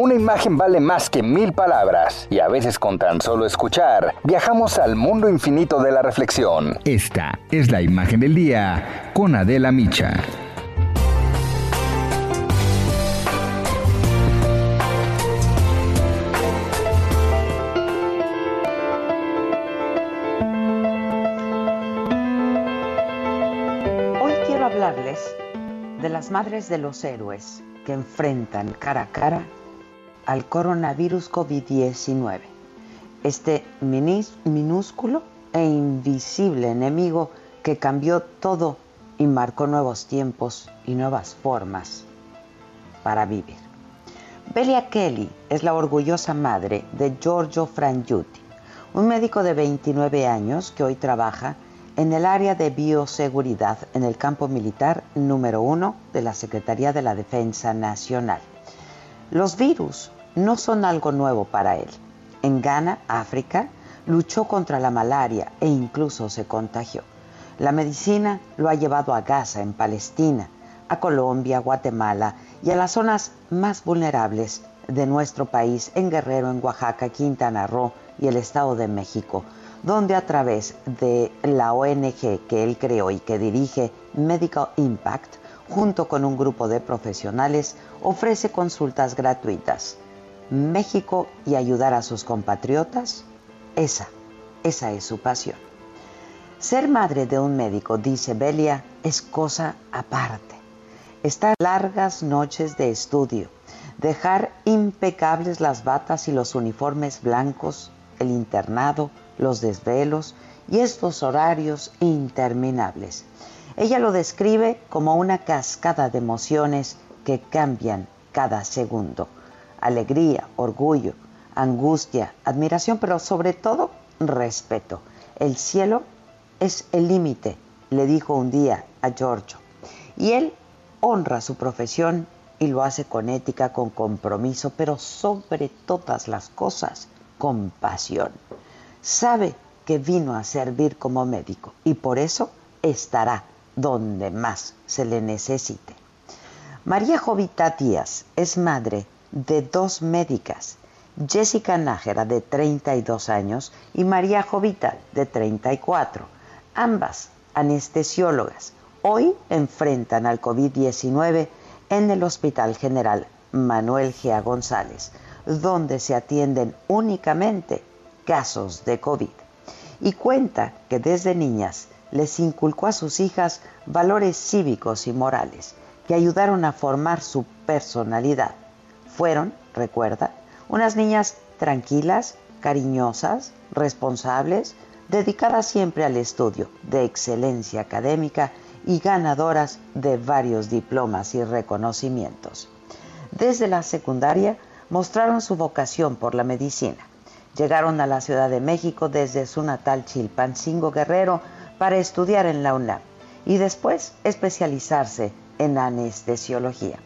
Una imagen vale más que mil palabras, y a veces con tan solo escuchar, viajamos al mundo infinito de la reflexión. Esta es la imagen del día con Adela Micha. Hoy quiero hablarles de las madres de los héroes que enfrentan cara a cara al coronavirus COVID-19, este minúsculo e invisible enemigo que cambió todo y marcó nuevos tiempos y nuevas formas para vivir. Belia Kelly es la orgullosa madre de Giorgio Frangiuti, un médico de 29 años que hoy trabaja en el área de bioseguridad en el campo militar número uno de la Secretaría de la Defensa Nacional. Los virus no son algo nuevo para él. En Ghana, África, luchó contra la malaria e incluso se contagió. La medicina lo ha llevado a Gaza, en Palestina, a Colombia, Guatemala y a las zonas más vulnerables de nuestro país, en Guerrero, en Oaxaca, Quintana Roo y el Estado de México, donde a través de la ONG que él creó y que dirige Medical Impact, junto con un grupo de profesionales, ofrece consultas gratuitas. México y ayudar a sus compatriotas, esa, esa es su pasión. Ser madre de un médico, dice Belia, es cosa aparte. Estar largas noches de estudio, dejar impecables las batas y los uniformes blancos, el internado, los desvelos y estos horarios interminables. Ella lo describe como una cascada de emociones que cambian cada segundo. Alegría, orgullo, angustia, admiración, pero sobre todo respeto. El cielo es el límite, le dijo un día a Giorgio. Y él honra su profesión y lo hace con ética, con compromiso, pero sobre todas las cosas, con pasión. Sabe que vino a servir como médico y por eso estará donde más se le necesite. María Jovita Díaz es madre de dos médicas, Jessica Nájera de 32 años y María Jovita de 34, ambas anestesiólogas. Hoy enfrentan al COVID-19 en el Hospital General Manuel Gea González, donde se atienden únicamente casos de COVID. Y cuenta que desde niñas les inculcó a sus hijas valores cívicos y morales que ayudaron a formar su personalidad. Fueron, recuerda, unas niñas tranquilas, cariñosas, responsables, dedicadas siempre al estudio, de excelencia académica y ganadoras de varios diplomas y reconocimientos. Desde la secundaria mostraron su vocación por la medicina. Llegaron a la Ciudad de México desde su natal Chilpancingo Guerrero para estudiar en la UNAM y después especializarse en anestesiología.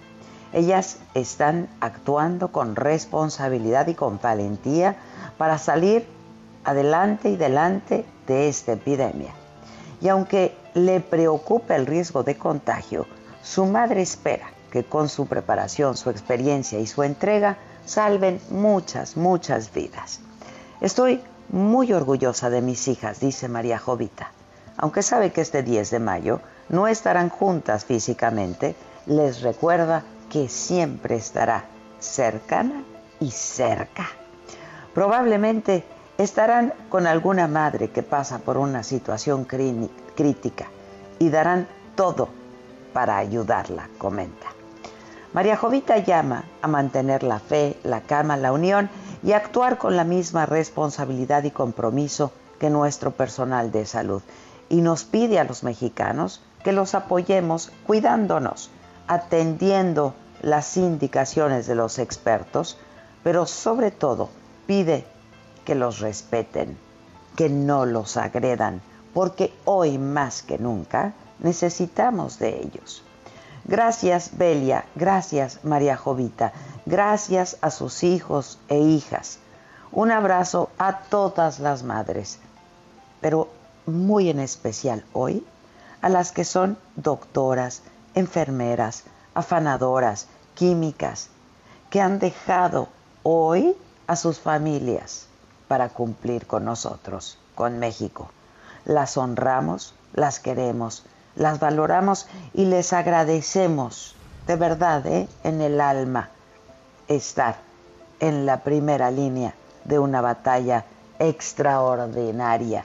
Ellas están actuando con responsabilidad y con valentía para salir adelante y delante de esta epidemia. Y aunque le preocupa el riesgo de contagio, su madre espera que con su preparación, su experiencia y su entrega salven muchas, muchas vidas. Estoy muy orgullosa de mis hijas, dice María Jovita. Aunque sabe que este 10 de mayo no estarán juntas físicamente, les recuerda que siempre estará cercana y cerca. Probablemente estarán con alguna madre que pasa por una situación crítica y darán todo para ayudarla, comenta. María Jovita llama a mantener la fe, la cama, la unión y actuar con la misma responsabilidad y compromiso que nuestro personal de salud. Y nos pide a los mexicanos que los apoyemos cuidándonos, atendiendo las indicaciones de los expertos, pero sobre todo pide que los respeten, que no los agredan, porque hoy más que nunca necesitamos de ellos. Gracias Belia, gracias María Jovita, gracias a sus hijos e hijas. Un abrazo a todas las madres, pero muy en especial hoy a las que son doctoras, enfermeras, afanadoras, químicas, que han dejado hoy a sus familias para cumplir con nosotros, con México. Las honramos, las queremos, las valoramos y les agradecemos de verdad, ¿eh? en el alma, estar en la primera línea de una batalla extraordinaria